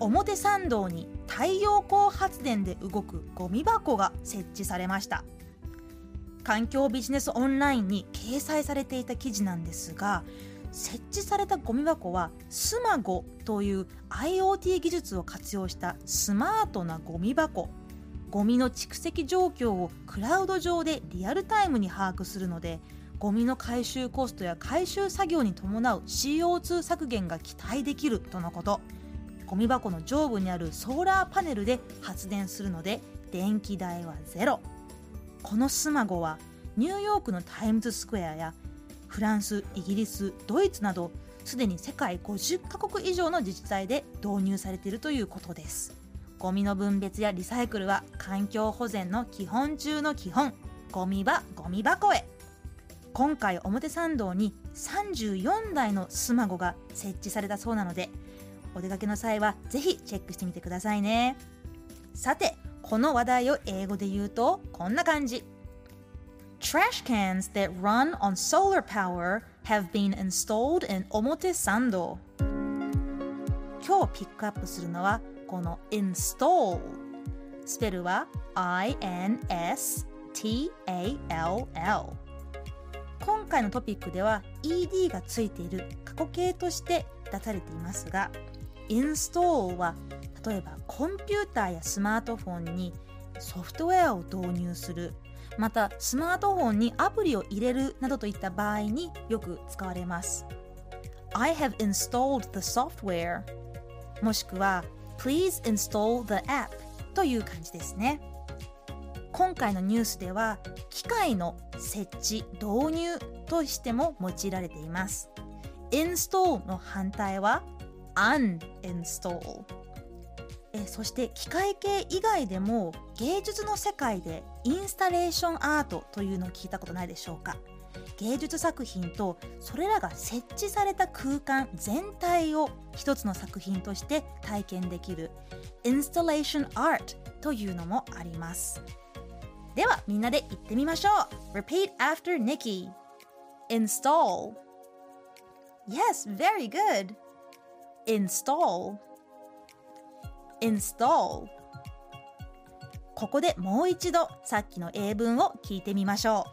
表参道に太陽光発電で動くゴミ箱が設置されました。環境ビジネスオンラインに掲載されていた記事なんですが設置されたゴミ箱はスマゴという IoT 技術を活用したスマートなゴミ箱。ゴミの蓄積状況をクラウド上でリアルタイムに把握するのでゴミの回収コストや回収作業に伴う CO2 削減が期待できるとのこと。ゴミ箱の上部にあるソーラーパネルで発電するので電気代はゼロ。このスマゴはニューヨークのタイムズスクエアやフランスイギリスドイツなどすでに世界50カ国以上の自治体で導入されているということです。ゴミの分別やリサイクルは環境保全の基本中の基本。ゴミ場ゴミ箱へ。今回表参道に34台のスマゴが設置されたそうなのでお出かけの際はぜひチェックしてみてくださいね。さてこの話題を英語で言うとこんな感じ。Trash cans that run on solar power have been installed in 表参道今日ピックアップするのはこの install スペルは I-N-S-T-A-L-L 今回のトピックでは ED がついている過去形として出されていますが install は例えばコンピューターやスマートフォンにソフトウェアを導入する。またスマートフォンにアプリを入れるなどといった場合によく使われます。I have installed the software もしくは Please install the app という感じですね。今回のニュースでは機械の設置導入としても用いられています。install の反対は uninstall えそして機械系以外でも芸術の世界でインスタレーションアートというのを聞いたことないでしょうか？芸術作品とそれらが設置された空間全体を一つの作品として体験できるインスタレーションアートというのもあります。ではみんなで言ってみましょう。Repeat after Nikki Install Yes, very good Install Install. ここでもう一度さっきの英文を聞いてみましょ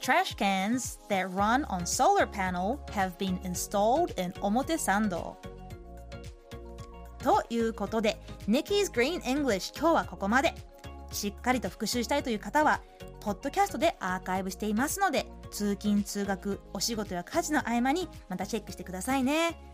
う。Trash cans that run on solar panel have been installed in 表参道ということで Nikki's Green English 今日はここまで。しっかりと復習したいという方はポッドキャストでアーカイブしていますので通勤通学お仕事や家事の合間にまたチェックしてくださいね。